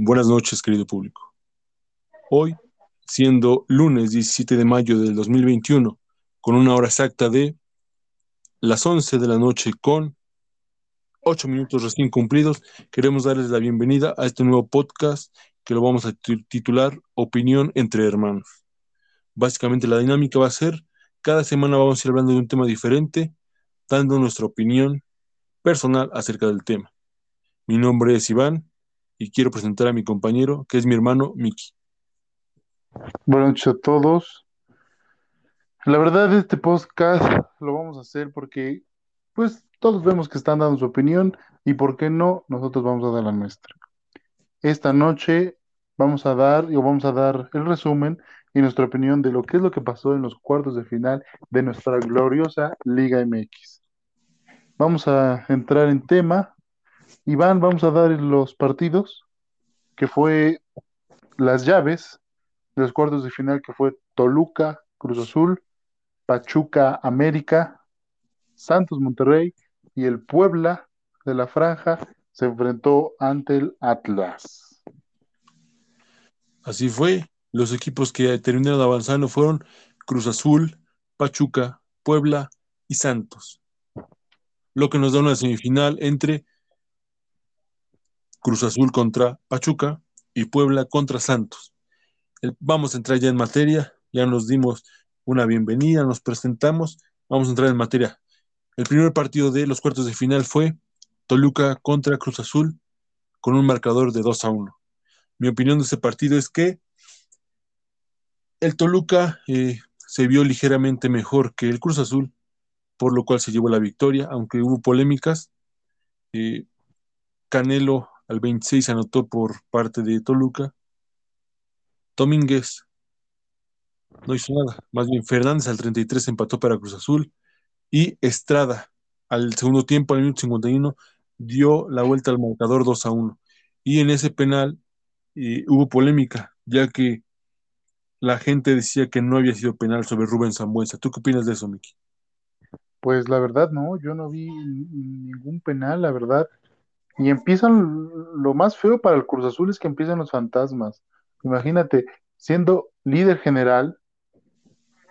Buenas noches, querido público. Hoy, siendo lunes 17 de mayo del 2021, con una hora exacta de las 11 de la noche con 8 minutos recién cumplidos, queremos darles la bienvenida a este nuevo podcast que lo vamos a titular Opinión entre Hermanos. Básicamente la dinámica va a ser, cada semana vamos a ir hablando de un tema diferente, dando nuestra opinión personal acerca del tema. Mi nombre es Iván y quiero presentar a mi compañero, que es mi hermano Miki. Buenas noches a todos. La verdad, este podcast lo vamos a hacer porque, pues, todos vemos que están dando su opinión y, ¿por qué no? Nosotros vamos a dar la nuestra. Esta noche vamos a dar, o vamos a dar el resumen y nuestra opinión de lo que es lo que pasó en los cuartos de final de nuestra gloriosa Liga MX. Vamos a entrar en tema Iván, vamos a dar los partidos, que fue las llaves de los cuartos de final, que fue Toluca, Cruz Azul, Pachuca, América, Santos, Monterrey y el Puebla de la Franja se enfrentó ante el Atlas. Así fue. Los equipos que terminaron avanzando fueron Cruz Azul, Pachuca, Puebla y Santos. Lo que nos da una semifinal entre Cruz Azul contra Pachuca y Puebla contra Santos. Vamos a entrar ya en materia, ya nos dimos una bienvenida, nos presentamos, vamos a entrar en materia. El primer partido de los cuartos de final fue Toluca contra Cruz Azul con un marcador de 2 a 1. Mi opinión de ese partido es que el Toluca eh, se vio ligeramente mejor que el Cruz Azul, por lo cual se llevó la victoria, aunque hubo polémicas. Eh, Canelo al 26 anotó por parte de Toluca. Domínguez no hizo nada. Más bien Fernández al 33 empató para Cruz Azul. Y Estrada al segundo tiempo, al minuto 51, dio la vuelta al marcador 2 a 1. Y en ese penal hubo polémica, ya que la gente decía que no había sido penal sobre Rubén Zambuesa. ¿Tú qué opinas de eso, Miki? Pues la verdad, no, yo no vi ningún penal, la verdad. Y empiezan, lo más feo para el Cruz Azul es que empiezan los fantasmas. Imagínate, siendo líder general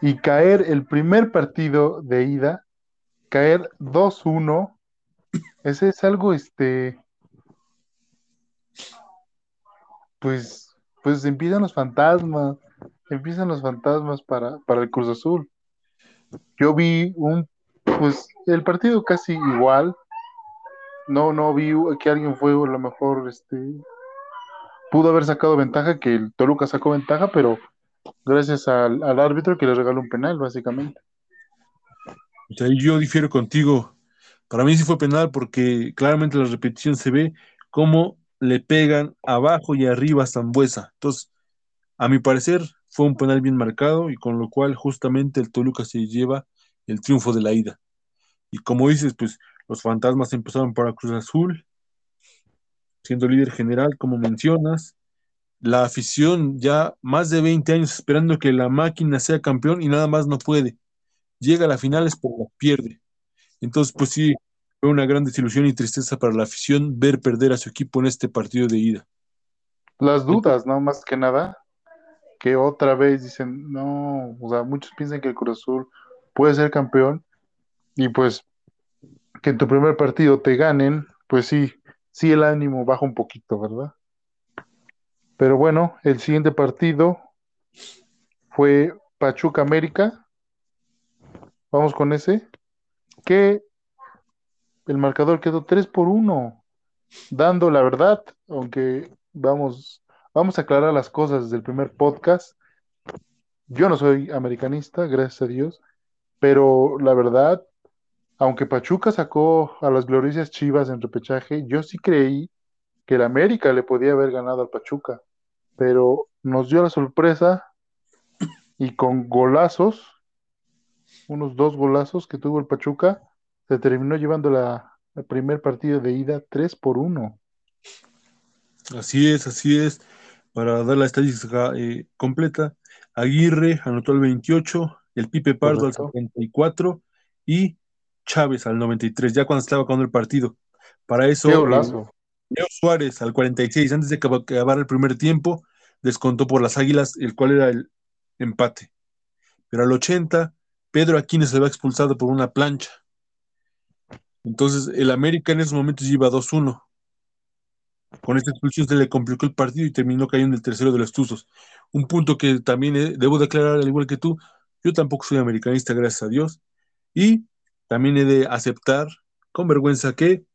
y caer el primer partido de ida, caer 2-1, ese es algo, este, pues, pues empiezan los fantasmas, empiezan los fantasmas para, para el Cruz Azul. Yo vi un, pues, el partido casi igual, no, no vi que alguien fue a lo mejor, este, pudo haber sacado ventaja, que el Toluca sacó ventaja, pero gracias al, árbitro que le regaló un penal, básicamente. yo difiero contigo. Para mí sí fue penal porque claramente la repetición se ve cómo le pegan abajo y arriba a Zambuesa. Entonces, a mi parecer, fue un penal bien marcado y con lo cual justamente el Toluca se lleva el triunfo de la ida. Y como dices, pues los fantasmas empezaron para Cruz Azul, siendo líder general, como mencionas. La afición ya más de 20 años esperando que la máquina sea campeón y nada más no puede. Llega a la final es por pierde. Entonces, pues sí, fue una gran desilusión y tristeza para la afición ver perder a su equipo en este partido de ida. Las dudas, ¿no? Más que nada, que otra vez dicen, no, o sea, muchos piensan que el Cruz Azul puede ser campeón y pues que en tu primer partido te ganen, pues sí, sí el ánimo baja un poquito, ¿verdad? Pero bueno, el siguiente partido fue Pachuca América. Vamos con ese. Que el marcador quedó 3 por 1, dando la verdad, aunque vamos, vamos a aclarar las cosas desde el primer podcast. Yo no soy americanista, gracias a Dios, pero la verdad, aunque Pachuca sacó a las gloriosas Chivas en repechaje, yo sí creí que el América le podía haber ganado al Pachuca, pero nos dio la sorpresa y con golazos, unos dos golazos que tuvo el Pachuca, se terminó llevando la, el primer partido de ida 3 por 1. Así es, así es. Para dar la estadística eh, completa, Aguirre anotó el 28, el Pipe Pardo al 74 y Chávez al 93, ya cuando estaba acabando el partido. Para eso, Qué Leo Suárez al 46, antes de acabar el primer tiempo, descontó por las Águilas, el cual era el empate. Pero al 80, Pedro Aquino se va expulsado por una plancha. Entonces, el América en esos momentos iba 2-1. Con esta expulsión se le complicó el partido y terminó cayendo el tercero de los Tuzos. Un punto que también eh, debo declarar, al igual que tú, yo tampoco soy americanista, gracias a Dios. Y también he de aceptar con vergüenza que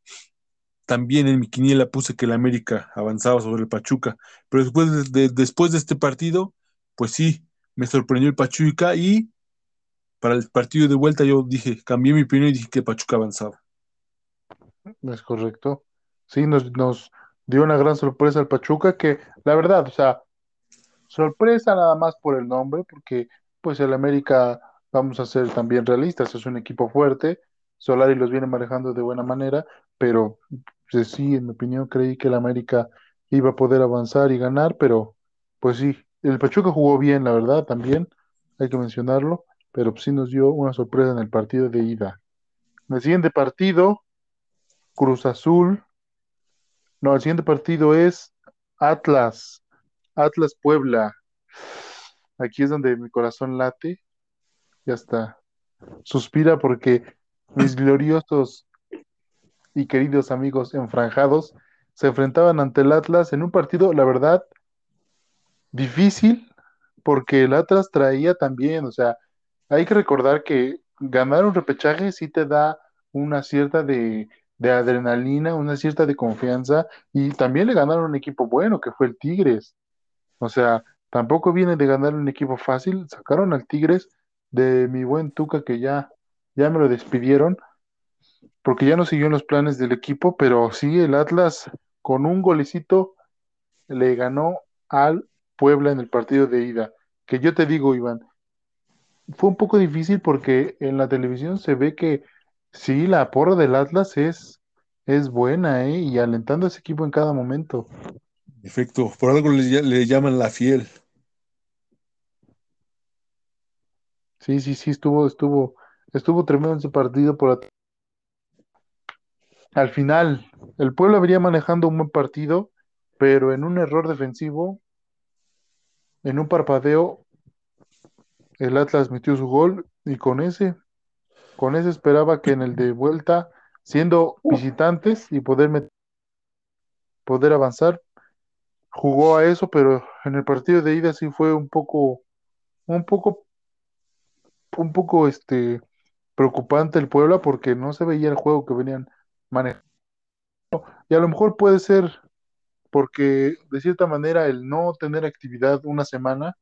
también en mi quiniela puse que el América avanzaba sobre el Pachuca. Pero después de, después de este partido, pues sí, me sorprendió el Pachuca y para el partido de vuelta yo dije, cambié mi opinión y dije que Pachuca avanzaba. Es correcto. Sí, nos, nos dio una gran sorpresa el Pachuca, que la verdad, o sea, sorpresa nada más por el nombre, porque pues el América, vamos a ser también realistas, es un equipo fuerte, Solari los viene manejando de buena manera, pero pues, sí, en mi opinión, creí que el América iba a poder avanzar y ganar, pero pues sí, el Pachuca jugó bien, la verdad, también, hay que mencionarlo, pero pues, sí nos dio una sorpresa en el partido de ida. El siguiente partido, Cruz Azul. No, el siguiente partido es Atlas. Atlas Puebla. Aquí es donde mi corazón late. Ya está. Suspira porque mis gloriosos y queridos amigos enfranjados se enfrentaban ante el Atlas en un partido, la verdad, difícil, porque el Atlas traía también, o sea, hay que recordar que ganar un repechaje sí te da una cierta de, de adrenalina, una cierta de confianza, y también le ganaron un equipo bueno, que fue el Tigres. O sea, tampoco viene de ganar un equipo fácil, sacaron al Tigres de mi buen Tuca que ya, ya me lo despidieron, porque ya no siguió en los planes del equipo, pero sí, el Atlas con un golecito le ganó al Puebla en el partido de ida. Que yo te digo, Iván, fue un poco difícil porque en la televisión se ve que sí, la porra del Atlas es, es buena, ¿eh? Y alentando a ese equipo en cada momento. Perfecto, por algo le, le llaman la fiel. Sí, sí, sí, estuvo, estuvo, estuvo tremendo ese partido por al final, el pueblo venía manejando un buen partido, pero en un error defensivo, en un parpadeo, el Atlas metió su gol y con ese, con ese esperaba que en el de vuelta, siendo visitantes y poder, poder avanzar, jugó a eso, pero en el partido de ida sí fue un poco, un poco, un poco este preocupante el Puebla porque no se veía el juego que venían manejando. Y a lo mejor puede ser porque de cierta manera el no tener actividad una semana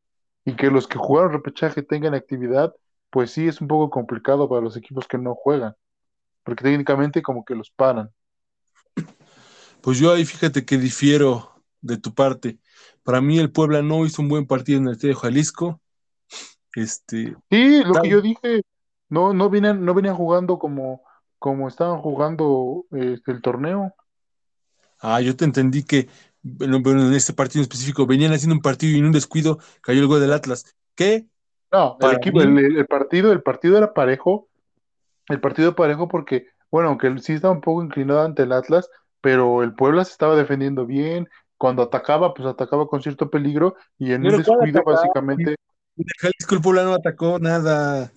y que los que jugaron repechaje tengan actividad, pues sí es un poco complicado para los equipos que no juegan, porque técnicamente como que los paran. Pues yo ahí fíjate que difiero de tu parte. Para mí el Puebla no hizo un buen partido en el Estadio Jalisco. Este, sí, lo que yo dije, no, no venían, no venían jugando como, como estaban jugando este, el torneo. Ah, yo te entendí que bueno, en este partido en específico venían haciendo un partido y en un descuido cayó el gol del Atlas. ¿Qué? No, el, equipo, el, partido, el partido era parejo. El partido parejo porque, bueno, aunque sí estaba un poco inclinado ante el Atlas, pero el Puebla se estaba defendiendo bien. Cuando atacaba, pues atacaba con cierto peligro y en un descuido, básicamente. Jalisco el Puebla no atacó nada.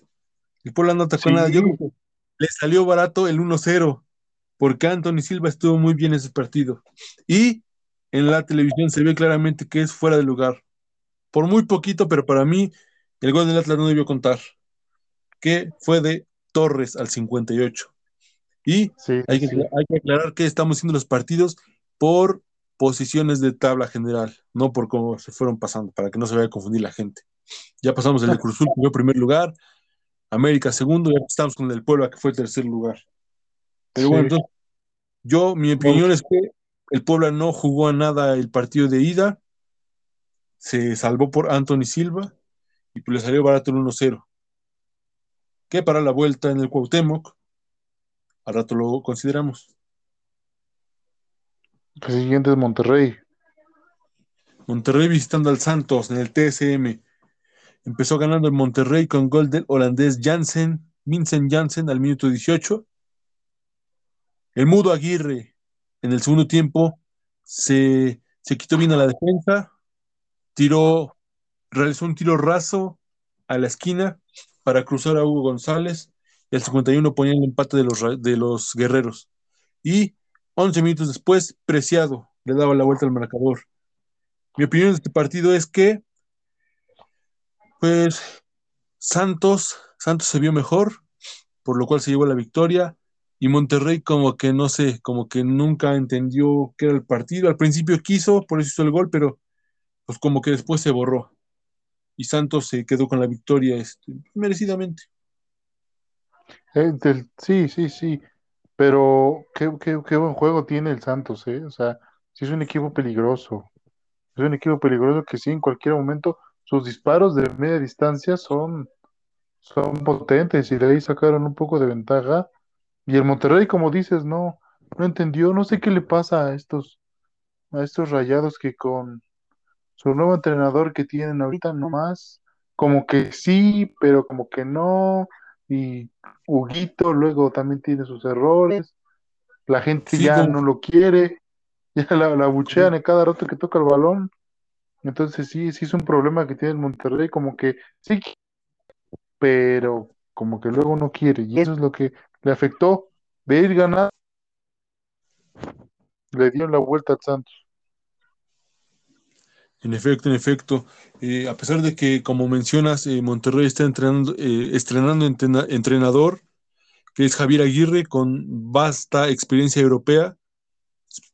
El Puebla no atacó nada. Yo le salió barato el 1-0 porque Anthony Silva estuvo muy bien en ese partido. Y en la televisión se ve claramente que es fuera de lugar. Por muy poquito, pero para mí el gol del Atlas no debió contar. Que fue de Torres al 58. Y hay, que, hay que aclarar que estamos haciendo los partidos por posiciones de tabla general, no por cómo se fueron pasando, para que no se vaya a confundir la gente. Ya pasamos el de Cruzul, que fue primer lugar, América segundo, y estamos con el del Puebla, que fue tercer lugar. Pero bueno, entonces, yo, mi opinión es que el Puebla no jugó a nada el partido de ida, se salvó por Anthony Silva y pues le salió barato el 1-0. Que para la vuelta en el Cuauhtémoc, al rato lo consideramos. El siguiente es Monterrey. Monterrey visitando al Santos en el TSM. Empezó ganando el Monterrey con gol del holandés Jansen, Vincent Jansen al minuto 18 el Mudo Aguirre en el segundo tiempo se, se quitó bien a la defensa, tiró, realizó un tiro raso a la esquina para cruzar a Hugo González y al 51 ponía el empate de los, de los guerreros. Y 11 minutos después, Preciado le daba la vuelta al marcador. Mi opinión de este partido es que, pues, Santos, Santos se vio mejor, por lo cual se llevó la victoria. Y Monterrey como que no sé, como que nunca entendió qué era el partido. Al principio quiso, por eso hizo el gol, pero pues como que después se borró. Y Santos se quedó con la victoria este, merecidamente. Eh, sí, sí, sí. Pero qué, qué, qué buen juego tiene el Santos, ¿eh? O sea, sí es un equipo peligroso. Es un equipo peligroso que sí, en cualquier momento sus disparos de media distancia son, son potentes y de ahí sacaron un poco de ventaja. Y el Monterrey, como dices, no, no entendió, no sé qué le pasa a estos, a estos rayados que con su nuevo entrenador que tienen ahorita nomás, como que sí, pero como que no. Y Huguito luego también tiene sus errores. La gente Sí, ya como no lo quiere, ya la, la abuchean a cada rato que toca el balón. Entonces sí, sí es un problema que tiene el Monterrey, como que sí, pero como que luego no quiere. Y eso es lo que le afectó de ir ganando, le dieron la vuelta al Santos. En efecto, en efecto. Eh, a pesar de que, como mencionas, eh, Monterrey está entrenando, eh, estrenando entrena- entrenador, que es Javier Aguirre, con vasta experiencia europea,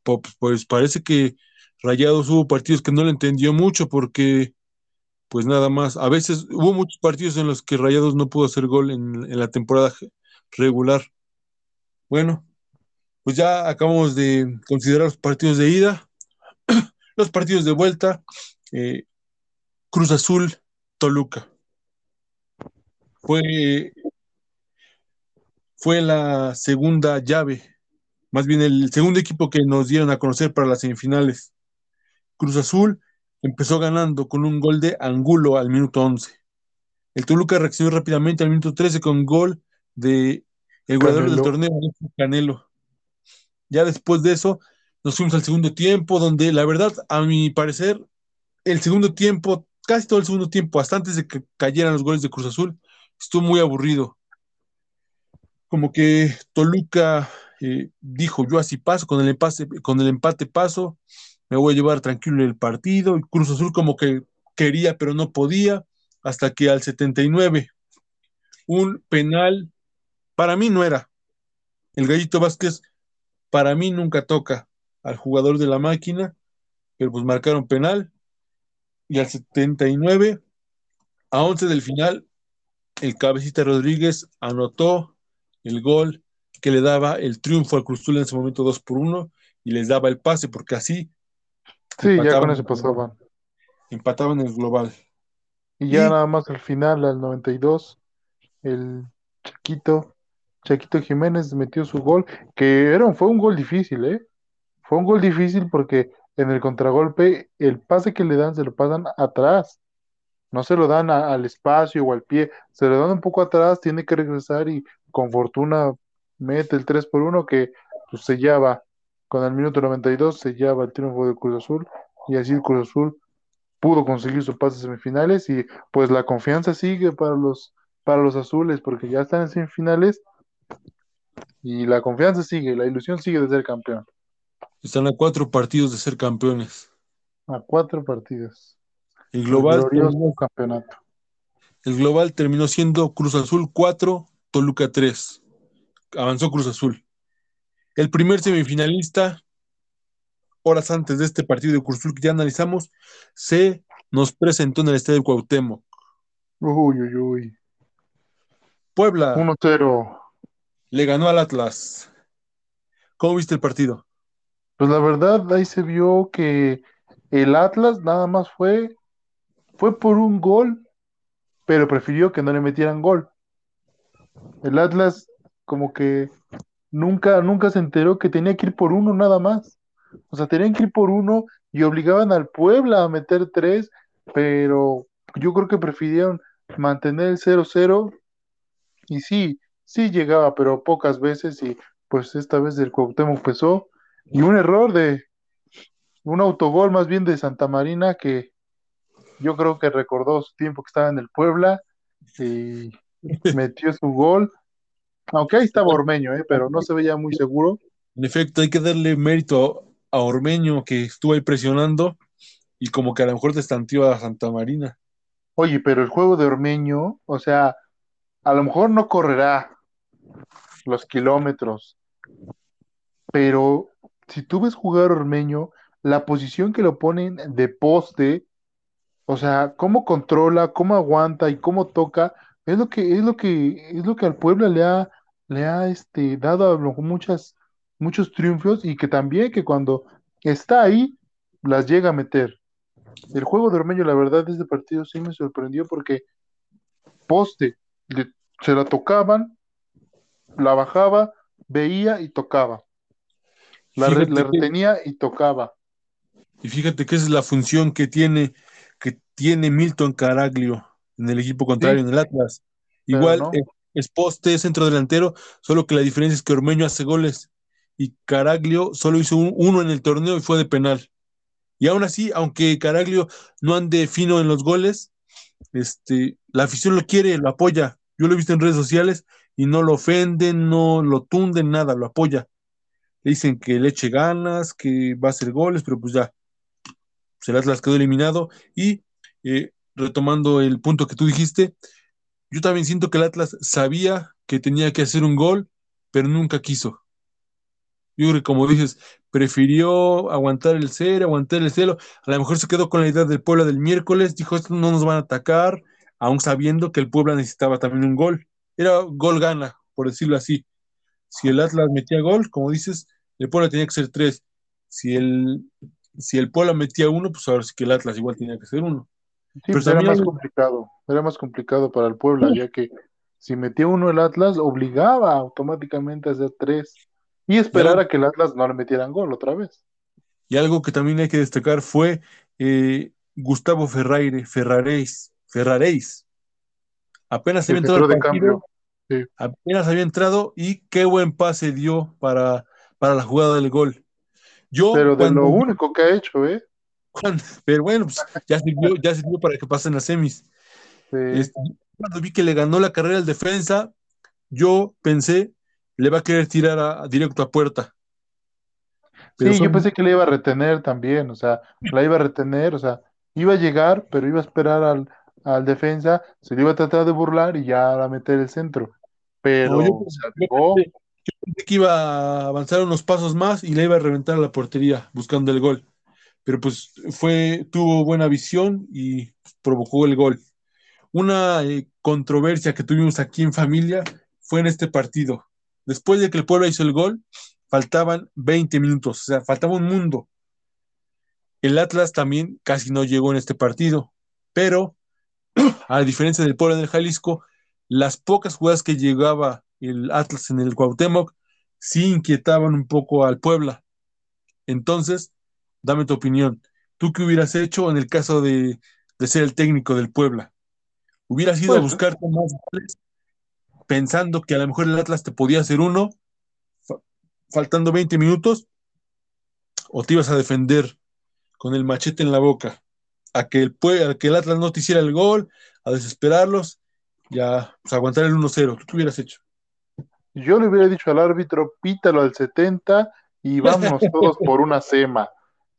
po- pues parece que Rayados hubo partidos que no le entendió mucho porque, pues nada más, a veces hubo muchos partidos en los que Rayados no pudo hacer gol en, la temporada regular. Bueno, pues ya acabamos de considerar los partidos de ida, los partidos de vuelta. eh, Cruz Azul, Toluca. Fue, fue la segunda llave, más bien el segundo equipo que nos dieron a conocer para las semifinales. Cruz Azul empezó ganando con un gol de Angulo al minuto 11. El Toluca reaccionó rápidamente al minuto 13 con gol de el goleador del torneo, Canelo. Ya después de eso, nos fuimos al segundo tiempo, donde la verdad, a mi parecer, el segundo tiempo, casi todo el segundo tiempo, hasta antes de que cayeran los goles de Cruz Azul, estuvo muy aburrido. Como que Toluca eh, dijo, yo así paso, con el, empate, con el empate paso, me voy a llevar tranquilo el partido, y Cruz Azul como que quería, pero no podía, hasta que al 79, un penal, para mí no era. El Gallito Vázquez, para mí nunca toca al jugador de la máquina, pero pues marcaron penal, y al 79, a 11 del final, el cabecita Rodríguez anotó el gol que le daba el triunfo al Cruz Azul en ese momento 2 por 1 y les daba el pase porque así Sí, ya con eso pasaban. empataban el global. Y ya Y nada más al final, al 92, el Chaquito, Chaquito Jiménez metió su gol, que era, un- fue un gol difícil, ¿eh? Fue un gol difícil porque en el contragolpe el pase que le dan se lo pasan atrás, no se lo dan a- al espacio o al pie, se lo dan un poco atrás, tiene que regresar y con fortuna mete el 3 por 1 que pues, sellaba, con el minuto 92 sellaba el triunfo de Cruz Azul y así el Cruz Azul pudo conseguir su pase a semifinales y pues la confianza sigue para los, para los azules porque ya están en semifinales y la confianza sigue, la ilusión sigue de ser campeón. están a cuatro partidos de ser campeones. A cuatro partidos. El El global, glorioso terminó, campeonato. el global terminó siendo Cruz Azul 4, Toluca 3. Avanzó Cruz Azul. El primer semifinalista, horas antes de este partido de Cruz Azul que ya analizamos, se nos presentó en el Estadio Cuauhtémoc. Uy, uy, uy. Puebla 1-0. le ganó al Atlas. ¿Cómo viste el partido? Pues la verdad, ahí se vio que el Atlas nada más fue, fue por un gol, pero prefirió que no le metieran gol. El Atlas como que nunca, nunca se enteró que tenía que ir por uno nada más. O sea, tenían que ir por uno y obligaban al Puebla a meter tres, pero yo creo que prefirieron mantener el 0-0 y sí, sí llegaba, pero pocas veces y pues esta vez el Cuauhtémoc pesó y un error de, un autogol más bien de Santa Marina que yo creo que recordó su tiempo que estaba en el Puebla y metió su gol. Aunque ahí estaba Ormeño, ¿eh? pero no se veía muy seguro. En efecto, hay que darle mérito a Ormeño que estuvo ahí presionando y como que a lo mejor destanteó a Santa Marina. Oye, pero el juego de Ormeño, o sea, a lo mejor no correrá los kilómetros, pero si tú ves jugar Ormeño, la posición que lo ponen de poste, o sea, cómo controla, cómo aguanta y cómo toca, es lo que, es lo que, es lo que al pueblo le ha, le ha este, dado a muchas, muchos triunfos y que también que cuando está ahí, las llega a meter. El juego de Ormeño, la verdad, de este partido sí me sorprendió porque poste, le- se la tocaban, la bajaba, veía y tocaba. La, re- que- retenía y tocaba. y fíjate que esa es la función que tiene, que tiene Milton Caraglio en el equipo contrario, Sí, en el Atlas. pero Igual no. es, es poste, es centro delantero, solo que la diferencia es que Ormeño hace goles y Caraglio solo hizo un- uno en el torneo y fue de penal. Y aún así, aunque Caraglio no ande fino en los goles, este, la afición lo quiere, lo apoya. Yo lo he visto en redes sociales y no lo ofenden, no lo tunden, nada, lo apoya. Le dicen que le eche ganas, que va a hacer goles, pero pues ya, pues el Atlas quedó eliminado. Y eh, retomando el punto que tú dijiste, yo también siento que el Atlas sabía que tenía que hacer un gol, pero nunca quiso. Yo creo que como dices, prefirió aguantar el cero, aguantar el cero. A lo mejor se quedó con la idea del Puebla del miércoles, dijo, no nos van a atacar, aún sabiendo que el Puebla necesitaba también un gol. Era gol gana, por decirlo así. Si el Atlas metía gol, como dices, el Puebla tenía que ser tres. Si el, si el Puebla metía uno, pues ahora sí que el Atlas igual tenía que ser uno. Sí, Pero pues era también más complicado. Era más complicado para el Puebla, ya que si metía uno el Atlas, obligaba automáticamente a hacer tres y esperar a que el Atlas no le metieran gol otra vez. Y algo que también hay que destacar fue eh, Gustavo Ferraire, Ferraréis, Ferraréis. Apenas El había entrado de partido, cambio. Sí. apenas había entrado y qué buen pase dio para, para la jugada del gol. Yo Pero de cuando, lo único que ha hecho, ¿eh? Cuando- pero bueno, pues ya sirvió, ya sirvió para que pasen las semis. Sí. Este, cuando vi que le ganó la carrera al defensa, yo pensé, le va a querer tirar a- a directo a puerta. Pero Sí, yo pensé que le iba a retener también, o sea, la iba a retener, o sea, iba a llegar, pero iba a esperar al, al defensa, se le iba a tratar de burlar y ya a meter el centro. Pero No, yo- pensé, yo pensé que iba a avanzar unos pasos más y le iba a reventar a la portería buscando el gol. Pero pues fue, tuvo buena visión y provocó el gol. Una eh, controversia que tuvimos aquí en familia fue en este partido. Después de que el Puebla hizo el gol, faltaban 20 minutos, o sea, faltaba un mundo. El Atlas también casi no llegó en este partido, pero a diferencia del Puebla en el Jalisco, las pocas jugadas que llegaba el Atlas en el Cuauhtémoc sí inquietaban un poco al Puebla. Entonces, dame tu opinión. ¿Tú qué hubieras hecho en el caso de, de ser el técnico del Puebla? ¿Hubieras ido a buscarte más goles pensando que a lo mejor el Atlas te podía hacer uno, fa- faltando 20 minutos? ¿O te ibas a defender con el machete en la boca? A que el, a que el Atlas no te hiciera el gol, a desesperarlos y a pues, aguantar el 1-0. ¿Tú qué hubieras hecho? Yo le hubiera dicho al árbitro, pítalo al 70 y vámonos todos por una sema.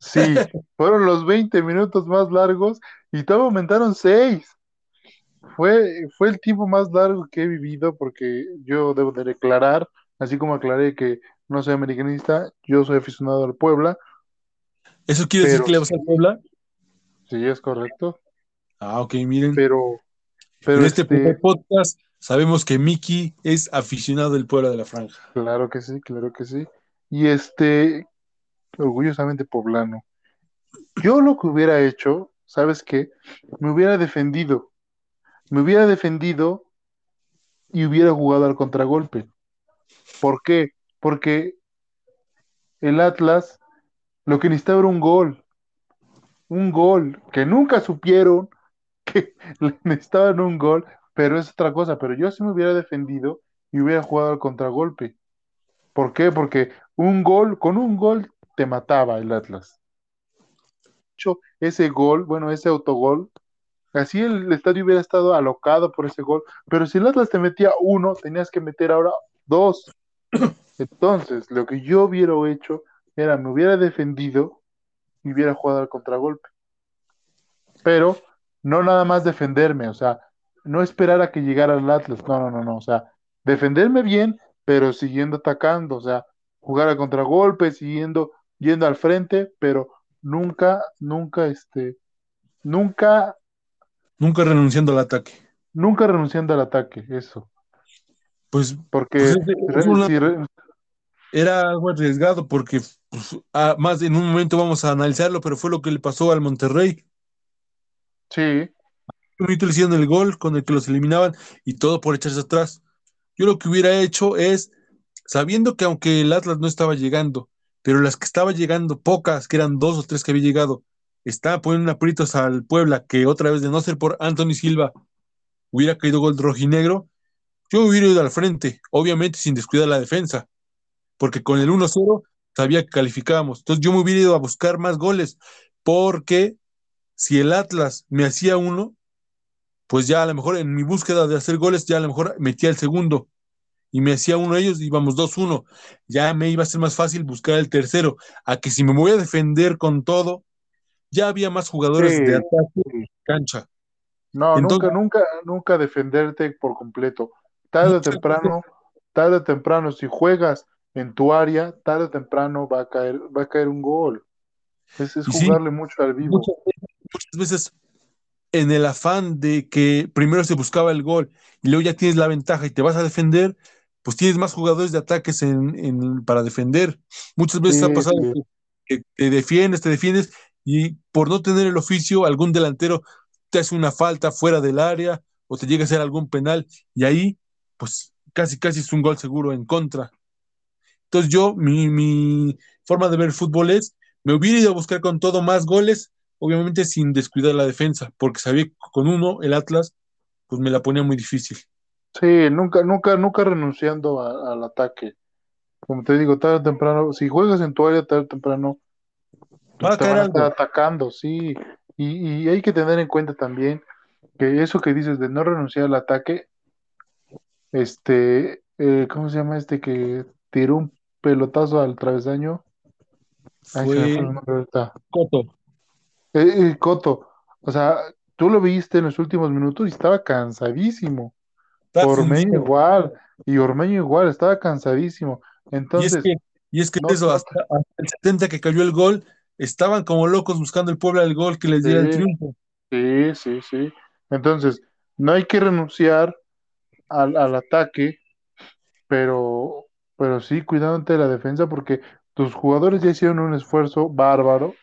Sí, fueron los 20 minutos más largos y todavía aumentaron 6. Fue, fue el tiempo más largo que he vivido porque yo debo de declarar, así como aclaré que no soy americanista, yo soy aficionado al Puebla, ¿Eso quiere decir que le vas al. Puebla? sí es correcto, Ah, ok, miren. pero, pero en este, este, podcast sabemos que Miki es aficionado del Puebla de la Franja. claro que sí, claro que sí. Y este, orgullosamente poblano. Yo lo que hubiera hecho, ¿sabes qué? Me hubiera defendido. Me hubiera defendido y hubiera jugado al contragolpe. ¿Por qué? Porque el Atlas lo que necesitaba era un gol. Un gol que nunca supieron que necesitaban un gol, pero es otra cosa. Pero yo sí me hubiera defendido y hubiera jugado al contragolpe. ¿Por qué? Porque un gol, con un gol te mataba el Atlas. hecho ese gol, bueno, ese autogol, así el estadio hubiera estado alocado por ese gol, pero si el Atlas te metía uno, tenías que meter ahora dos. Entonces, lo que yo hubiera hecho era, me hubiera defendido y hubiera jugado al contragolpe. Pero no nada más defenderme, o sea, no esperar a que llegara el Atlas, no, no, no, no, o sea, defenderme bien, pero siguiendo atacando, o sea, jugar al contragolpe, siguiendo, yendo al frente, pero nunca, nunca, este, nunca, Nunca renunciando al ataque. nunca renunciando al ataque, eso. Pues, Porque pues es- es re- una- si re- era algo arriesgado porque pues, ah, más en un momento vamos a analizarlo, pero fue lo que le pasó al Monterrey. sí, Un minuto le hicieron el gol con el que los eliminaban y todo por echarse atrás. Yo lo que hubiera hecho es, sabiendo que aunque el Atlas no estaba llegando, pero las que estaba llegando, pocas, que eran dos o tres que había llegado, estaba poniendo en aprietos al Puebla, que otra vez de no ser por Anthony Silva, hubiera caído gol rojinegro, yo hubiera ido al frente, obviamente sin descuidar la defensa, porque con el 1-0 sabía que calificábamos. Entonces yo me hubiera ido a buscar más goles, porque si el Atlas me hacía uno, pues ya a lo mejor en mi búsqueda de hacer goles, ya a lo mejor metía el segundo y me hacía uno de ellos, íbamos 2-1. Ya me iba a ser más fácil buscar el tercero, a que si me voy a defender con todo, ya había más jugadores Sí, de ataque cancha. no, Entonces- nunca, nunca, nunca defenderte por completo. Tarde o temprano, tarde o temprano, si juegas en tu área, tarde o temprano va a caer, va a caer un gol. Es, es sí, jugarle mucho al vivo. Muchas veces en el afán de que primero se buscaba el gol y luego ya tienes la ventaja y te vas a defender, pues tienes más jugadores de ataques en, en- para defender. Muchas veces Sí, ha pasado sí. que, que te defiendes, te defiendes y por no tener el oficio, algún delantero te hace una falta fuera del área o te llega a hacer algún penal y ahí, pues casi, casi es un gol seguro en contra. Entonces yo, mi, mi forma de ver el fútbol es, me hubiera ido a buscar con todo más goles, obviamente sin descuidar la defensa, porque sabía que con uno, el Atlas, pues me la ponía muy difícil. Sí, nunca, nunca, nunca renunciando a- al ataque. Como te digo, tarde o temprano, si juegas en tu área, tarde o temprano Va a te caer van a estar algo. atacando, sí. Y, y hay que tener en cuenta también que eso que dices de no renunciar al ataque, este, eh, ¿cómo se llama este que tiró un pelotazo al travesaño? Ay, fue Fue. Coto. Eh, eh, Coto, o sea, tú lo viste en los últimos minutos y estaba cansadísimo. Ormeño igual, y Ormeño igual, estaba cansadísimo. Y es Entonces, que, y es que no, eso, hasta, hasta el 70 que cayó el gol, estaban como locos buscando el Puebla el gol que les diera el triunfo. sí, sí, sí. Entonces, no hay que renunciar al, al ataque, pero, pero sí cuidándote de la defensa porque tus jugadores ya hicieron un esfuerzo bárbaro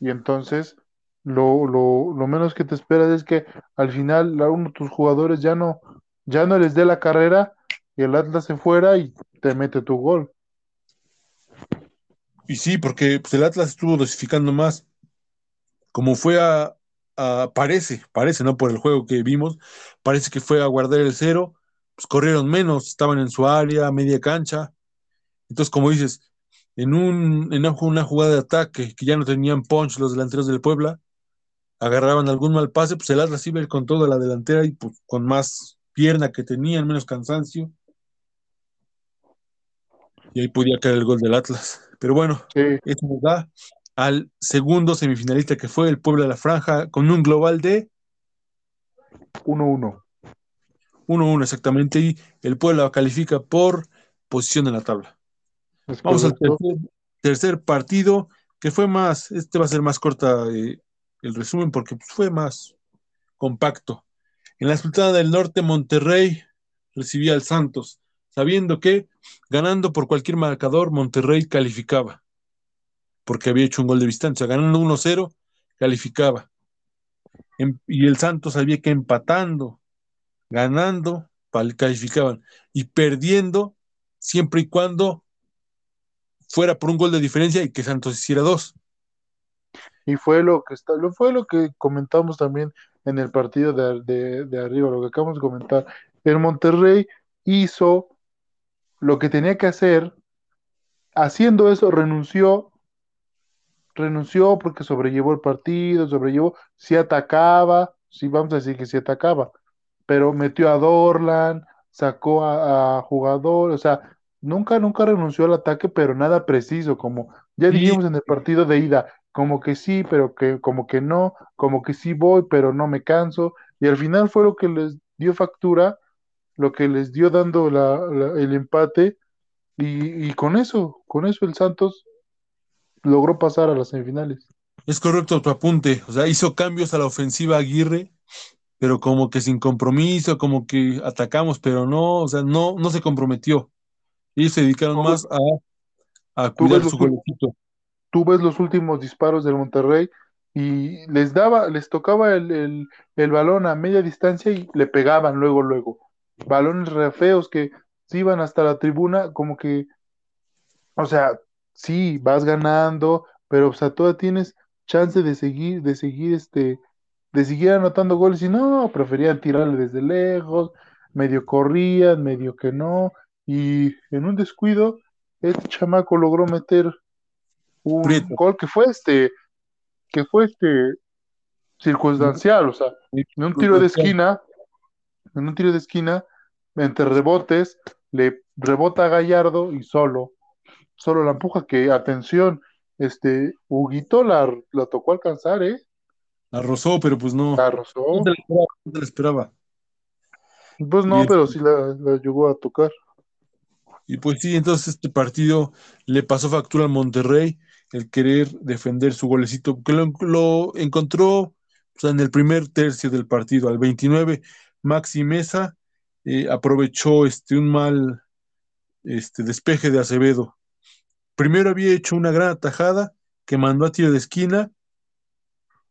y entonces lo, lo, lo menos que te esperas es que al final uno de tus jugadores ya no, ya no les dé la carrera y el Atlas se fuera y te mete tu gol. Y sí, porque pues, el Atlas estuvo dosificando más. Como fue a, parece, parece, ¿no? Por el juego que vimos, parece que fue a guardar el cero, pues corrieron menos, estaban en su área, media cancha. Entonces, como dices, en un, en una jugada de ataque que ya no tenían punch los delanteros del Puebla, agarraban algún mal pase, pues el Atlas iba con toda la delantera y pues con más pierna que tenían, menos cansancio, y ahí podía caer el gol del Atlas. Pero bueno, Sí, eso nos da al segundo semifinalista que fue el Puebla de la Franja, con un global de 1-1. 1-1 exactamente, y el Puebla califica por posición en la tabla. Es Vamos al tercer, tercer partido, que fue más, este va a ser más corta eh, el resumen porque fue más compacto. En la Sultana del Norte, Monterrey recibía al Santos, sabiendo que ganando por cualquier marcador, Monterrey calificaba, porque había hecho un gol de distancia. Ganando 1-0, calificaba. Em- y el Santos sabía que empatando, ganando, calificaban. Y perdiendo, siempre y cuando fuera por un gol de diferencia y que Santos hiciera dos. Y fue lo que está, lo fue lo que comentamos también en el partido de, de, de arriba, lo que acabamos de comentar. El Monterrey hizo lo que tenía que hacer, haciendo eso renunció renunció porque sobrellevó el partido, sobrellevó, sí atacaba, sí vamos a decir que sí atacaba, pero metió a Dorlan, sacó a, a jugador, o sea, nunca, nunca renunció al ataque, pero nada preciso, como ya dijimos en el partido de ida, como que sí, pero que, como que no, como que sí voy, pero no me canso, y al final fue lo que les dio factura, lo que les dio dando la, la- el empate, y, y con eso, con eso el Santos logró pasar a las semifinales. es correcto tu apunte. O sea, hizo cambios a la ofensiva Aguirre, pero como que sin compromiso, como que atacamos, pero no, o sea, no, no se comprometió. Ellos se dedicaron más a, a cuidar su golecito. Tú ves los últimos disparos del Monterrey y les daba, les tocaba el, el, balón a media distancia y le pegaban luego, luego. Balones re feos que se iban hasta la tribuna, como que, o sea, sí, vas ganando, pero o sea, todavía tienes chance de seguir, de seguir este, de seguir anotando goles y no, preferían tirarle desde lejos, medio corrían, medio que no, y en un descuido, este chamaco logró meter un Prieto. gol que fue este, que fue este circunstancial, o sea, en un tiro de esquina, en un tiro de esquina, entre rebotes, le rebota a Gallardo y solo, solo la empuja, que atención, este, Huguito la, la tocó alcanzar, ¿eh? La rozó, pero pues no, La no rozó. se la esperaba. no se la esperaba. Pues no, pero sí la, la llegó a tocar. y pues sí, entonces este partido le pasó factura al Monterrey, el querer defender su golecito, que lo, encontró en el primer tercio del partido, al 29, Maxi Mesa eh, aprovechó este, un mal este, despeje de Acevedo. Primero había hecho una gran atajada que mandó a tiro de esquina.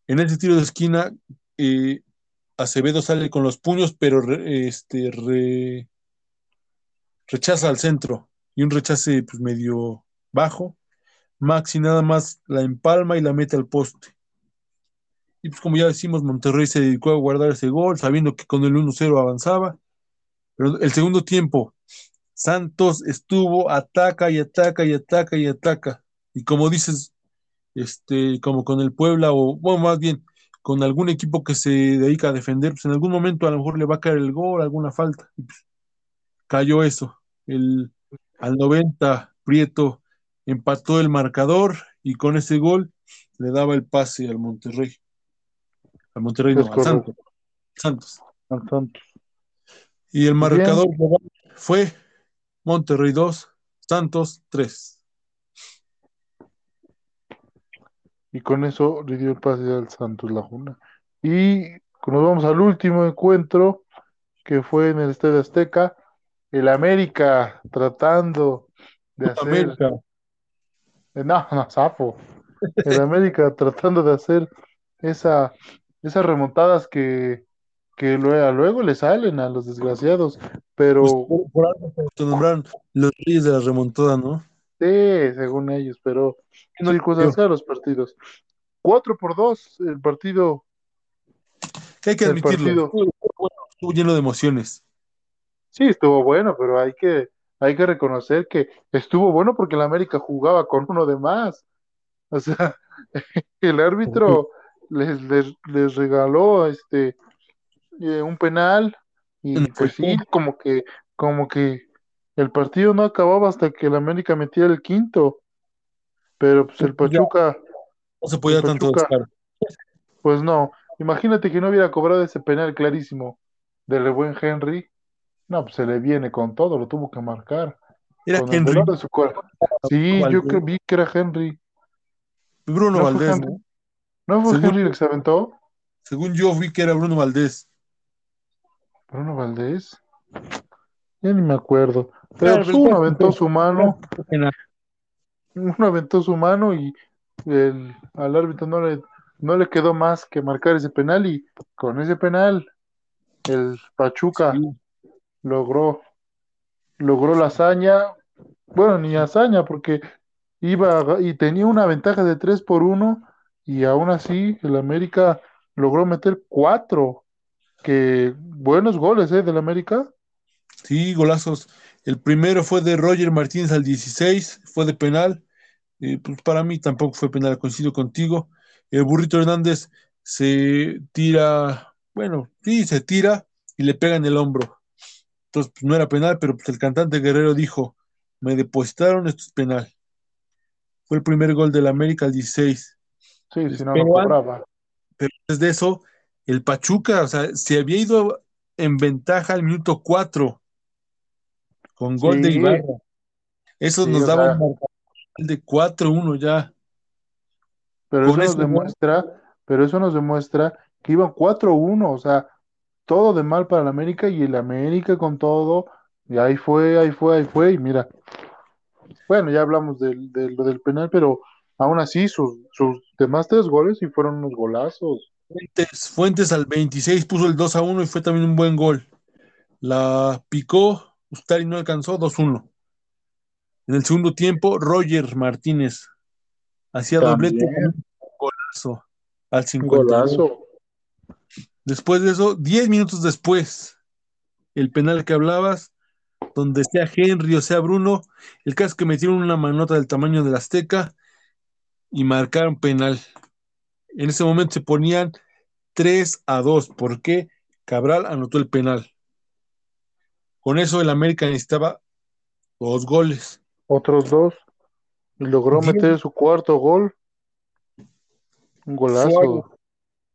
En ese tiro de esquina, eh, Acevedo sale con los puños, pero este, re- rechaza al centro y un rechace pues, medio bajo. Maxi nada más la empalma y la mete al poste. Y pues como ya decimos, Monterrey se dedicó a guardar ese gol, sabiendo que con el 1-0 avanzaba. Pero el segundo tiempo, Santos estuvo, ataca y ataca y ataca y ataca. Y como dices, este, como con el Puebla, o bueno, más bien, con algún equipo que se dedica a defender, pues en algún momento a lo mejor le va a caer el gol, alguna falta. Y pues, cayó eso. El, al 90, Prieto empató el marcador y con ese gol le daba el pase al Monterrey. Al Monterrey no, al. Santos. Santos. Al Santos. Y el marcador fue Monterrey 2, Santos 3. Y con eso le dio el pase al Santos Laguna. Y nos vamos al último encuentro, que fue en el Estadio Azteca. El América tratando de hacer. América. Eh, No, no, Zafo. El América tratando de hacer esa, esas remontadas que, que luego, luego le salen a los desgraciados. Pues Pero por, por algo se nombraron los reyes de la remontada, ¿no? sí, según ellos, pero No, circunstancial los partidos. 4 por 2 el partido. que hay que El admitirlo. partido. Estuvo, bueno, estuvo lleno de emociones. Sí, estuvo bueno, pero hay que, hay que reconocer que estuvo bueno porque el América jugaba con uno de más. O sea, el árbitro les, les, les regaló este eh, un penal y pues sí, como que, como que el partido no acababa hasta que el América metiera el quinto. Pero pues el Pachuca, no se podía tanto Pachuca, pues no. Imagínate que no hubiera cobrado ese penal clarísimo del buen Henry. No, pues se le viene con todo, lo tuvo que marcar. Era Con Henry, de su. Sí, yo vi que era Henry. Bruno ¿No fue Valdés, Henry? ¿no? ¿No fue Según, Henry el que se aventó? según yo vi que era Bruno Valdés. Bruno Valdés. Ya ni me acuerdo. Pero Claro, pues uno era- aventó su mano, uno aventó su mano y el, al árbitro no le, no le quedó más que marcar ese penal y con ese penal el Pachuca sí, logró, logró la hazaña, bueno, ni hazaña porque iba y tenía una ventaja de 3 por 1 y aún así el América logró meter cuatro, que buenos goles, ¿eh? Del América. sí, golazos. El primero fue de Roger Martínez al 16, fue de penal. Eh, pues para mí tampoco fue penal, coincido contigo. El burrito Hernández se tira, bueno, sí, se tira y le pega en el hombro. Entonces, pues, no era penal, pero pues, el cantante Guerrero dijo, me depositaron, esto es penal. Fue el primer gol del América al 16. Sí, si no, no cobraba. Pero desde eso, el Pachuca, o sea, se había ido en ventaja al minuto 4 con gol de Ibarra. Eso sí, nos daba sea, un de 4-1 ya. pero eso nos gol, demuestra, pero eso nos demuestra que iban 4-1, o sea, todo de mal para el América y el América con todo, y ahí fue, ahí fue, ahí fue, y mira, bueno, ya hablamos del, del, del penal, pero aún así sus, sus demás tres goles sí fueron unos golazos. Fuentes, Fuentes al 26 puso el 2-1 y fue también un buen gol. La picó, Ustari no alcanzó, 2-1. En el segundo tiempo, Roger Martínez hacía doblete golazo al un 52. golazo. Después de eso, 10 minutos después, el penal que hablabas, donde sea Henry o sea Bruno, el caso es que metieron una manota del tamaño del Azteca y marcaron penal. En ese momento se ponían 3 a 2, porque Cabral anotó el penal. Con eso el América necesitaba dos goles. Otros dos, y logró meter su cuarto gol, un Suárez, golazo.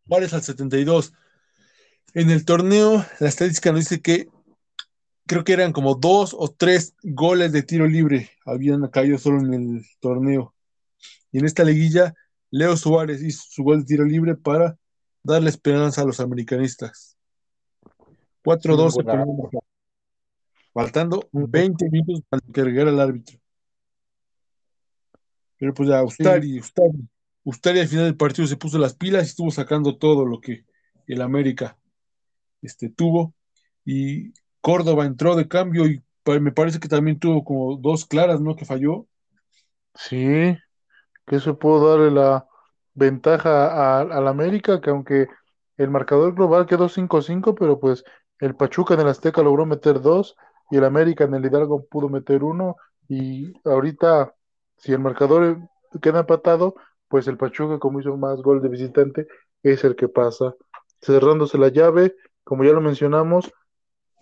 Juárez al 72. En el torneo, la estadística nos dice que creo que eran como dos o tres goles de tiro libre habían caído solo en el torneo. Y en esta liguilla, Leo Suárez hizo su gol de tiro libre para darle esperanza a los americanistas. Sí, 4-2 un se ponía golazo. mejor, faltando Un- 20 minutos para que regara el árbitro. Pero pues ya, Ustari, Ustari, Ustari al final del partido se puso las pilas y estuvo sacando todo lo que el América este, tuvo. Y Córdoba entró de cambio y me parece que también tuvo como dos claras, ¿no? Que falló. sí, que eso pudo darle la ventaja al América, que aunque el marcador global quedó 5-5, pero pues el Pachuca en el Azteca logró meter dos y el América en el Hidalgo pudo meter uno y ahorita si el marcador queda empatado, pues el Pachuca como hizo más gol de visitante es el que pasa, cerrándose la llave, como ya lo mencionamos,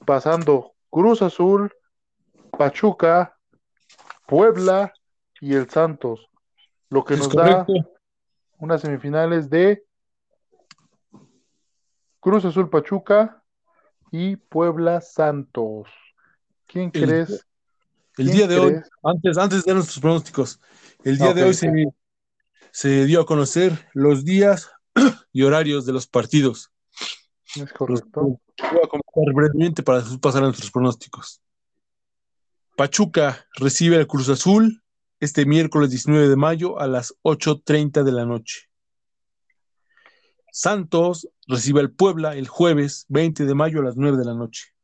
pasando Cruz Azul, Pachuca, Puebla y el Santos, lo que Es nos da unas semifinales de Cruz Azul Pachuca y Puebla Santos. ¿Quién El, crees? el ¿Quién día de hoy, antes, antes de nuestros pronósticos, el Ah, día ok, de hoy se dio a conocer los días y horarios de los partidos. Es correcto. voy a comentar brevemente para pasar a nuestros pronósticos. Pachuca recibe al Cruz Azul este miércoles 19 de mayo a las 8.30 de la noche. Santos recibe al Puebla el jueves 20 de mayo a las 9 de la noche.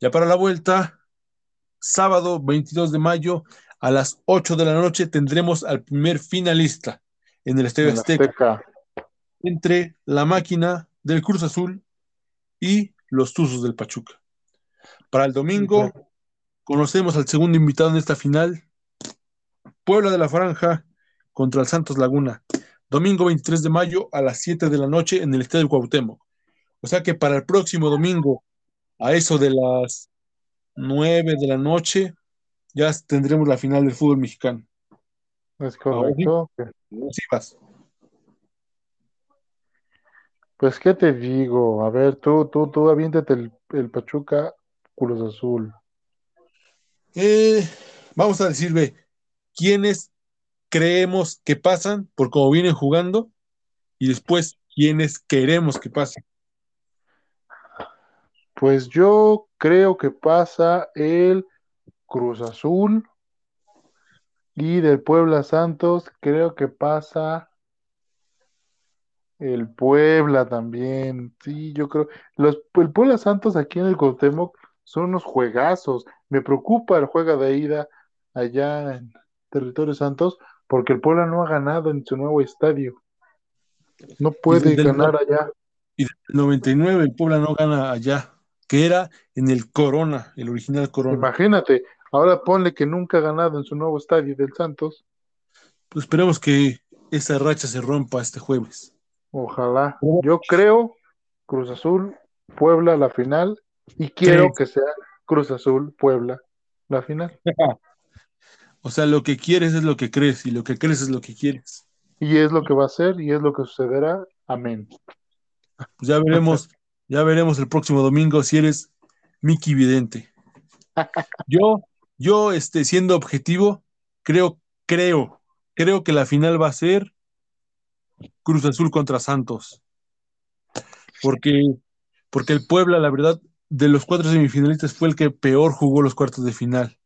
Ya para la vuelta, sábado 22 de mayo a las 8 de la noche tendremos al primer finalista en el Estadio En Azteca Azteca. entre la máquina del Cruz Azul y los Tuzos del Pachuca. Para el domingo conocemos al segundo invitado en esta final, Puebla de la Franja contra el Santos Laguna. Domingo 23 de mayo a las 7 de la noche en el Estadio Cuauhtémoc. O sea que para el próximo domingo, a eso de las 9 de la noche, ya tendremos la final del fútbol mexicano. Es Ahora sí, correcto. sí vas. Pues, ¿qué te digo? A ver, tú, tú, tú aviéntate el, el Pachuca Cruz Azul. Eh, vamos a decir, ve, quiénes creemos que pasan por cómo vienen jugando y después quiénes queremos que pasen. Pues yo creo que pasa el Cruz Azul y del Puebla Santos, creo que pasa el Puebla también. Sí, yo creo. Los, el Puebla Santos aquí en el Cuauhtémoc son unos juegazos. Me preocupa el juego de ida allá en territorio Santos porque el Puebla no ha ganado en su nuevo estadio. No puede ganar allá. y desde el 99 el Puebla no gana allá, que era en el Corona, el original Corona. Imagínate, ahora ponle que nunca ha ganado en su nuevo estadio del Santos. Pues esperemos que esa racha se rompa este jueves. Ojalá. Yo creo Cruz Azul, Puebla la final y quiero que sea Cruz Azul, Puebla la final. o sea, lo que quieres es lo que crees y lo que crees es lo que quieres. Y es lo que va a ser y es lo que sucederá. Amén. Pues ya veremos, ya veremos el próximo domingo si eres Mickey Vidente. Yo, yo, este, siendo objetivo, creo, creo, creo que la final va a ser Cruz Azul contra Santos. Porque, porque el Puebla, la verdad, de los cuatro semifinalistas fue el que peor jugó los cuartos de final.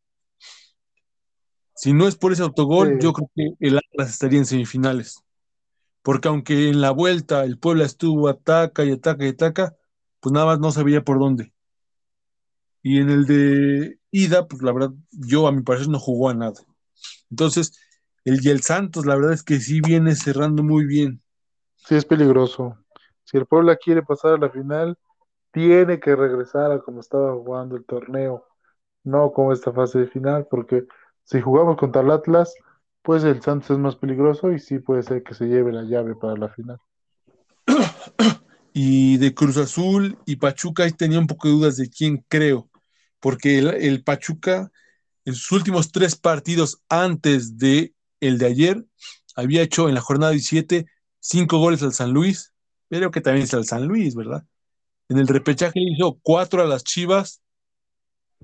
Si no es por ese autogol, yo creo que el Atlas estaría en semifinales. Porque aunque en la vuelta el Puebla estuvo ataca y ataca y ataca, pues nada más no sabía por dónde. Y en el de ida, pues la verdad, yo a mi parecer no jugó a nada. Entonces, el y el Santos, la verdad es que sí viene cerrando muy bien. Sí, es peligroso. Si el Puebla quiere pasar a la final, tiene que regresar a como estaba jugando el torneo, no como esta fase de final, porque si jugamos contra el Atlas, pues el Santos es más peligroso y sí puede ser que se lleve la llave para la final. Y de Cruz Azul y Pachuca ahí tenía un poco de dudas de quién creo, porque el, Pachuca en sus últimos tres partidos antes de el de ayer había hecho en la jornada 17 cinco goles al San Luis, pero que también es al San Luis, ¿verdad? En el repechaje le hizo cuatro a las Chivas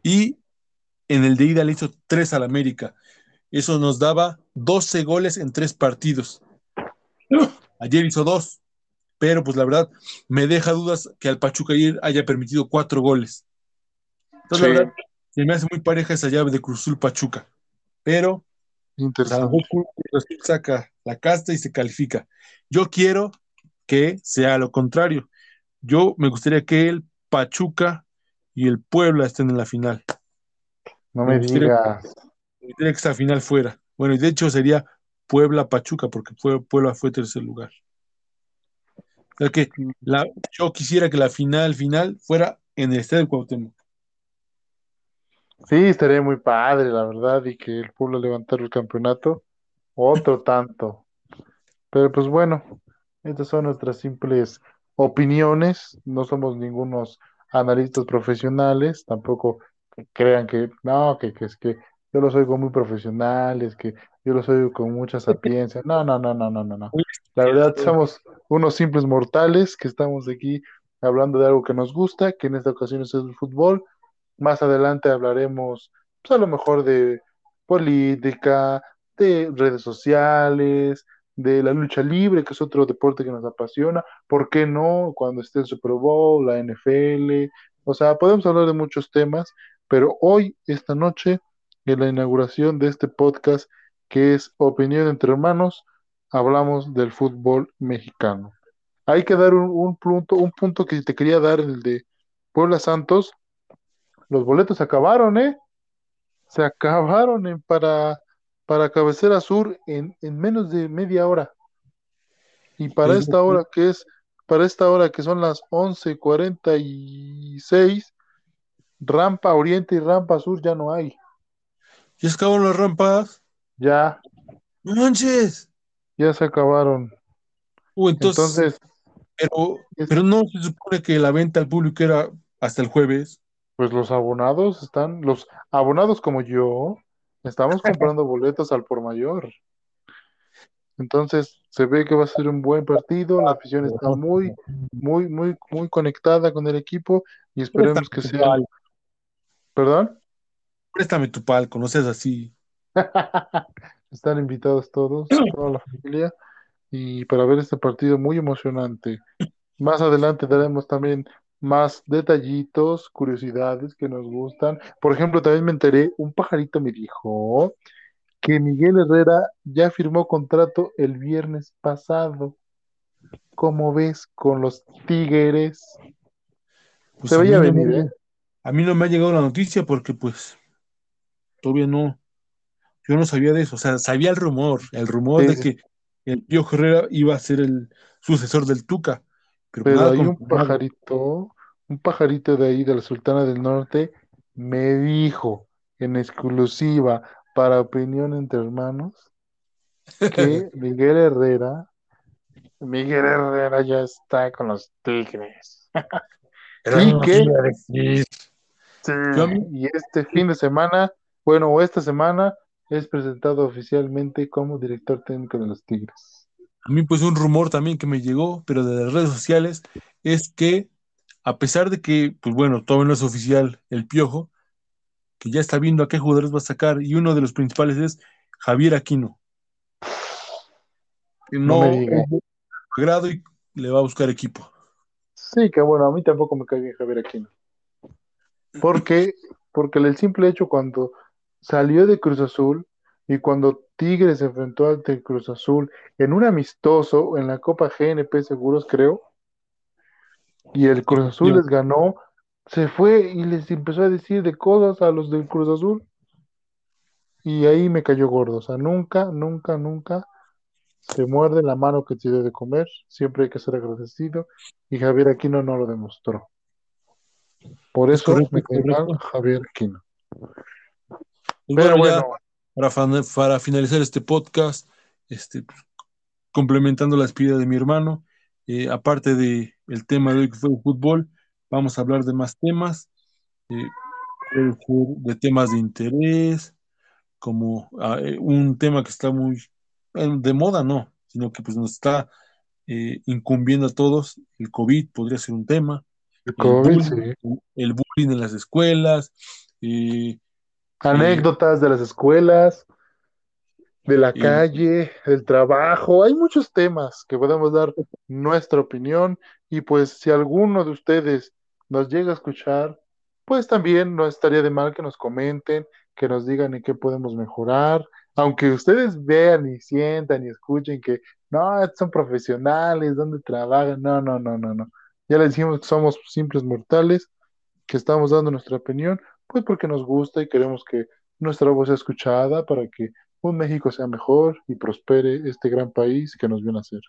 y en el de ida le hizo tres al América. Eso nos daba 12 goles en tres partidos. Ayer hizo dos, pero pues la verdad me deja dudas que al Pachuca ayer haya permitido cuatro goles. Entonces, la verdad, se me hace muy pareja esa llave de Cruzul Pachuca. Pero pues, a saca la casta y se califica. Yo quiero que sea lo contrario. Yo me gustaría que el Pachuca y el Puebla estén en la final. No me, digas. Me gustaría que esta final fuera. Bueno, y de hecho sería Puebla-Pachuca, porque Puebla fue tercer lugar. O sea que la, yo quisiera que la final final fuera en el Estadio Cuauhtémoc. Sí, estaría muy padre, la verdad, y que el Puebla levantara el campeonato. Otro tanto. Pero pues bueno, estas son nuestras simples opiniones. No somos ningunos analistas profesionales, tampoco crean que, no, que, que es que yo los oigo muy profesionales, que yo los oigo con mucha sapiencia. No, no, no, no, no, no, no. La verdad, somos unos simples mortales que estamos aquí hablando de algo que nos gusta, que en esta ocasión es el fútbol. Más adelante hablaremos, pues a lo mejor de política, de redes sociales, de la lucha libre, que es otro deporte que nos apasiona. ¿Por qué no? Cuando esté el Super Bowl, la NFL. O sea, podemos hablar de muchos temas, pero hoy, esta noche, en la inauguración de este podcast, que es Opinión entre Hermanos, hablamos del fútbol mexicano. Hay que dar un, punto, un punto que te quería dar, el de Puebla Santos. Los boletos se acabaron, ¿eh? Se acabaron en, para, para Cabecera Sur en, en menos de media hora. Y para esta hora que es, para esta hora que son las 11:46, rampa oriente y rampa sur ya no hay. ¿Ya se acabaron las rampas? Ya. ¡No manches! Ya se acabaron. Uh, entonces, pero, pero no se supone que la venta al público era hasta el jueves. Pues los abonados están, los abonados como yo, estamos comprando boletos al por mayor. Entonces se ve que va a ser un buen partido, la afición está muy, muy, muy, muy conectada con el equipo y esperemos que sea. ¿Perdón? Préstame tu palco, no seas así. Están invitados todos, toda la familia, y para ver este partido muy emocionante. Más adelante daremos también más detallitos, curiosidades que nos gustan. Por ejemplo, también me enteré, un pajarito me dijo que Miguel Herrera ya firmó contrato el viernes pasado. ¿Cómo ves con los Tigres? Pues Se veía venir, ¿eh? A mí no me ha llegado la noticia porque pues todavía no, yo no sabía de eso, o sea, sabía el rumor, el rumor de que el Pío Herrera iba a ser el sucesor del Tuca. Pero, hay un pajarito, un pajarito de ahí de la Sultana del Norte me dijo en exclusiva para opinión entre hermanos que Miguel Herrera, Miguel Herrera ya está con los Tigres. y que, sí, y este fin de semana, bueno, o esta semana, es presentado oficialmente como director técnico de los Tigres. A mí, pues, un rumor también que me llegó, pero de las redes sociales, es que, a pesar de que, pues bueno, todo no es oficial, el Piojo, que ya está viendo a qué jugadores va a sacar, y uno de los principales es Javier Aquino. No, grado y le va a buscar equipo. Sí, que bueno, a mí tampoco me cae bien Javier Aquino. Porque, porque el simple hecho cuando salió de Cruz Azul y cuando Tigres se enfrentó ante Cruz Azul en un amistoso en la Copa GNP Seguros, creo, y el Cruz Azul Sí. les ganó, se fue y les empezó a decir de cosas a los del Cruz Azul. Y ahí me cayó gordo. O sea, nunca, nunca, nunca se muerde la mano que te dio de comer. Siempre hay que ser agradecido. Y Javier Aquino no lo demostró. Por Es eso correcto, me cae mal. Javier Aquino. Pues Pero bueno, bueno, para, para finalizar este podcast, este, pues, complementando la despedida de mi hermano, eh, aparte de el tema de hoy que fue el fútbol, vamos a hablar de más temas, eh, de temas de interés, como ah, eh, un tema que está muy eh, de moda, no, sino que pues nos está eh, incumbiendo a todos, el COVID podría ser un tema, el el COVID, bullying, sí. el bullying en las escuelas, Anécdotas de las escuelas, de la calle, del trabajo. Hay muchos temas que podemos dar nuestra opinión. Y pues si alguno de ustedes nos llega a escuchar, pues también no estaría de mal que nos comenten, que nos digan en qué podemos mejorar. Aunque ustedes vean y sientan y escuchen que no, son profesionales, ¿dónde trabajan? No, no, no, no, no. Ya les dijimos que somos simples mortales, que estamos dando nuestra opinión, pues porque nos gusta y queremos que nuestra voz sea escuchada para que un México sea mejor y prospere este gran país que nos viene a hacer.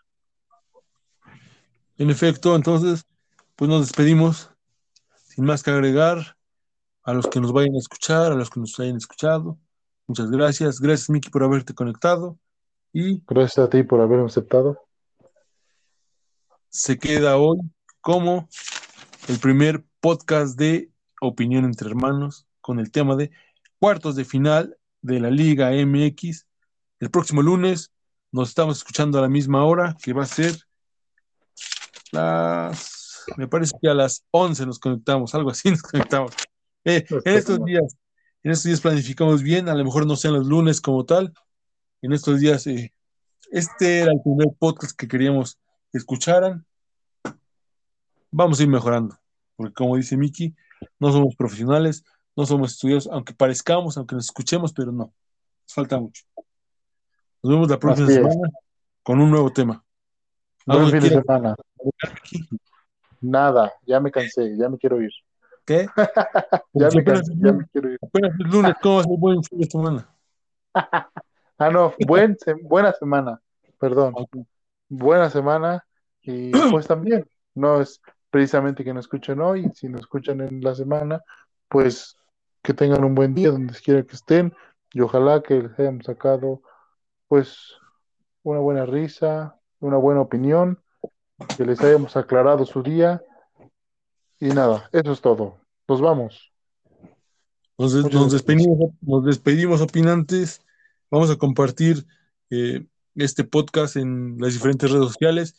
En efecto, entonces, pues nos despedimos sin más que agregar a los que nos vayan a escuchar, a los que nos hayan escuchado. Muchas gracias. Gracias, Miki, por haberte conectado. Y Gracias a ti por haberme aceptado. se queda hoy como el primer podcast de Opinión entre Hermanos con el tema de cuartos de final de la Liga MX. El próximo lunes nos estamos escuchando a la misma hora, que va a ser las, me parece que a las 11 nos conectamos, algo así nos conectamos. Eh, en estos días, en estos días planificamos bien, a lo mejor no sean los lunes como tal. En estos días, eh, este era el primer podcast que queríamos que escucharan. Vamos a ir mejorando, porque como dice Miki, no somos profesionales, no somos estudiados, aunque parezcamos, aunque nos escuchemos, pero no, nos falta mucho. Nos vemos la próxima es. semana con un nuevo tema. Buen ¿Algo fin de semana. Nada, ya me cansé, ya me quiero ir. ¿Qué? Ya me cansé, es ya me quiero ir. apenas es lunes, ¿cómo a ser buen fin de semana? Ah, no, buen, buena semana, perdón. Buena semana y pues también, no es precisamente que nos escuchen hoy, si nos escuchan en la semana, pues que tengan un buen día donde quiera que estén y ojalá que les hayamos sacado pues una buena risa, una buena opinión, que les hayamos aclarado su día y nada, eso es todo. Nos vamos. Nos, des- despedimos, nos despedimos, opinantes. Vamos a compartir eh, este podcast en las diferentes redes sociales.